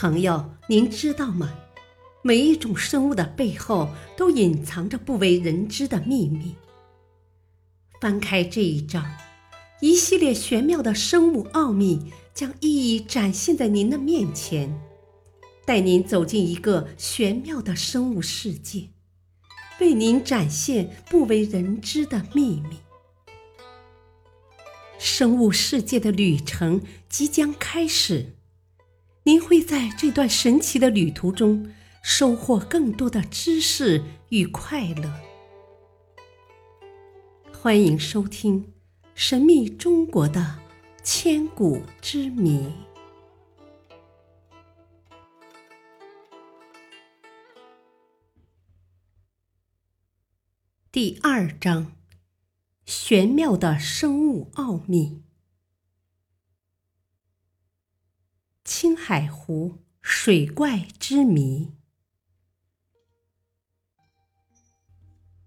朋友，您知道吗？每一种生物的背后都隐藏着不为人知的秘密。翻开这一章，一系列玄妙的生物奥秘将一一展现在您的面前，带您走进一个玄妙的生物世界，为您展现不为人知的秘密。生物世界的旅程即将开始。您会在这段神奇的旅途中收获更多的知识与快乐。欢迎收听《神秘中国的千古之谜》第二章：玄妙的生物奥秘。青海湖水怪之谜。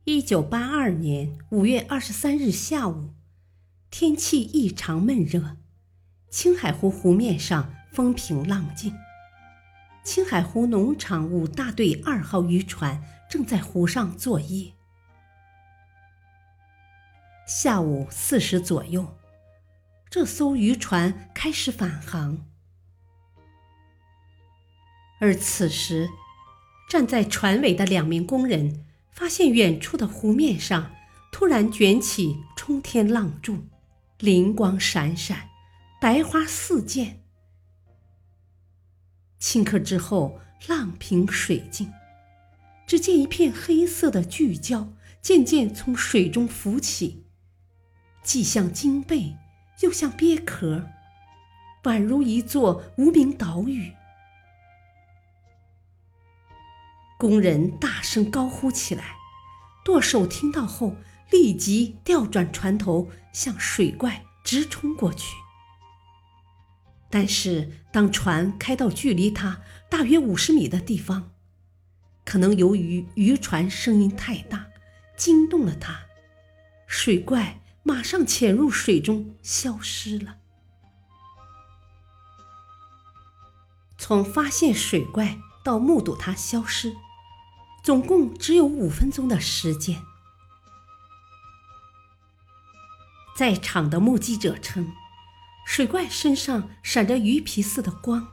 一九八二年五月二十三日下午，天气异常闷热，青海湖湖面上风平浪静。青海湖农场五大队二号渔船正在湖上作业。下午四时左右，这艘渔船开始返航。而此时，站在船尾的两名工人发现远处的湖面上突然卷起冲天浪柱，灵光闪闪，白花四溅。顷刻之后，浪平水静，只见一片黑色的巨礁渐渐从水中浮起，既像鲸背，又像鳖壳，宛如一座无名岛屿。工人大声高呼起来，舵手听到后立即调转船头，向水怪直冲过去。但是，当船开到距离他大约五十米的地方，可能由于渔船声音太大，惊动了他，水怪马上潜入水中消失了。从发现水怪到目睹它消失。总共只有五分钟的时间。在场的目击者称，水怪身上闪着鱼皮似的光。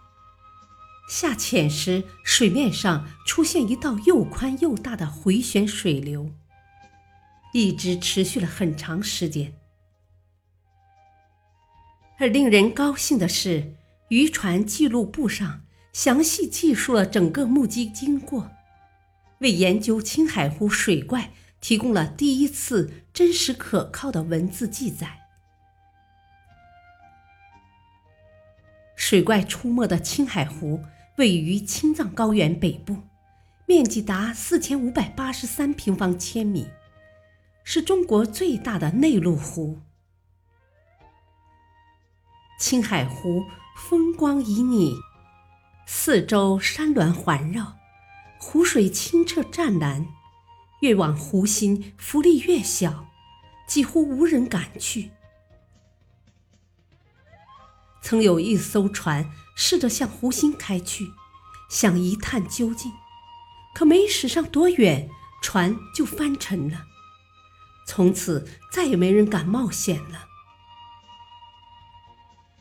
下潜时，水面上出现一道又宽又大的回旋水流，一直持续了很长时间。而令人高兴的是，渔船记录簿上详细记述了整个目击经过。为研究青海湖水怪提供了第一次真实可靠的文字记载。水怪出没的青海湖位于青藏高原北部，面积达四千五百八十三平方千米，是中国最大的内陆湖。青海湖风光旖旎，四周山峦环绕。湖水清澈湛蓝，越往湖心浮力越小，几乎无人敢去。曾有一艘船试着向湖心开去，想一探究竟，可没驶上多远，船就翻沉了。从此再也没人敢冒险了。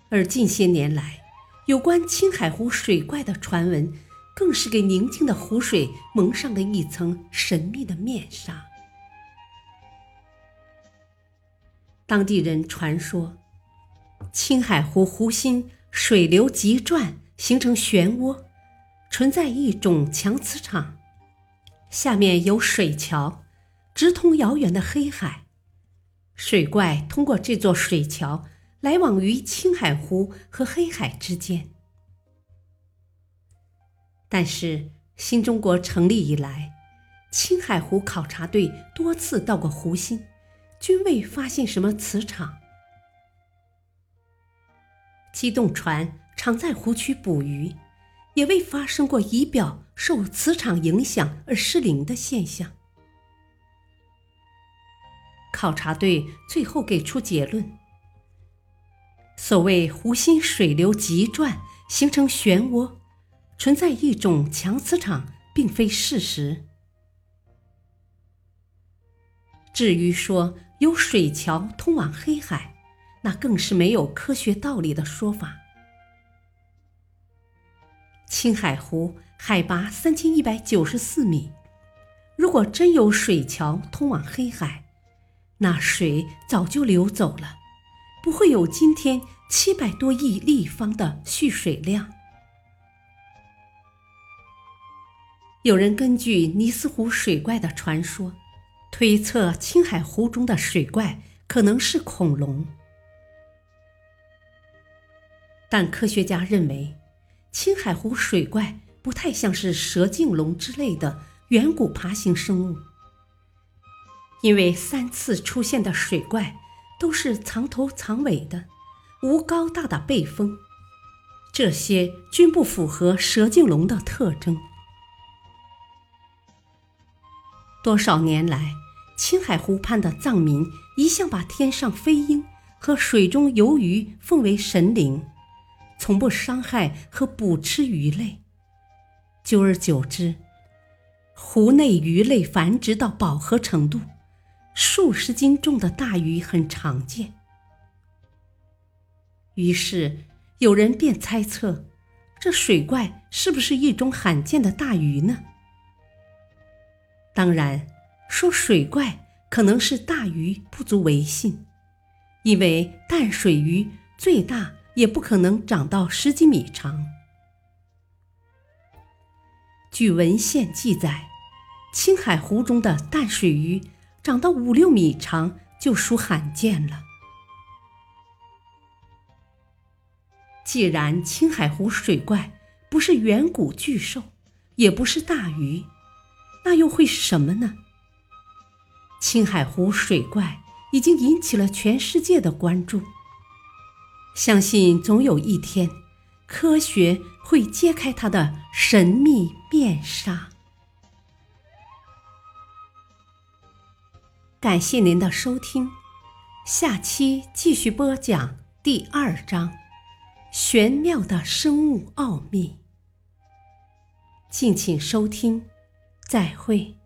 而近些年来，有关青海湖水怪的传闻。更是给宁静的湖水蒙上了一层神秘的面纱。当地人传说，青海湖湖心水流急转，形成漩涡，存在一种强磁场，下面有水桥，直通遥远的黑海。水怪通过这座水桥来往于青海湖和黑海之间。但是，新中国成立以来，青海湖考察队多次到过湖心，均未发现什么磁场。机动船常在湖区捕鱼，也未发生过仪表受磁场影响而失灵的现象。考察队最后给出结论：所谓湖心水流急转，形成漩涡。存在一种强磁场，并非事实。至于说有水桥通往黑海，那更是没有科学道理的说法。青海湖海拔三千一百九十四米，如果真有水桥通往黑海，那水早就流走了，不会有今天七百多亿立方的蓄水量。有人根据尼斯湖水怪的传说。推测青海湖中的水怪可能是恐龙，但科学家认为，青海湖水怪不太像是蛇颈龙之类的远古爬行生物，因为三次出现的水怪都是藏头藏尾的，无高大的背峰，这些均不符合蛇颈龙的特征。多少年来，青海湖畔的藏民一向把天上飞鹰和水中游鱼奉为神灵，从不伤害和捕吃鱼类。久而久之，湖内鱼类繁殖到饱和程度，数十斤重的大鱼很常见。于是，有人便猜测，这水怪是不是一种罕见的大鱼呢？当然，说水怪可能是大鱼不足为信，因为淡水鱼最大也不可能长到十几米长。据文献记载，青海湖中的淡水鱼长到五六米长就属罕见了。既然青海湖水怪不是远古巨兽，也不是大鱼。那又会是什么呢？青海湖水怪已经引起了全世界的关注，相信总有一天，科学会揭开它的神秘面纱。感谢您的收听，下期继续播讲第二章：玄妙的生物奥秘。敬请收听。再会。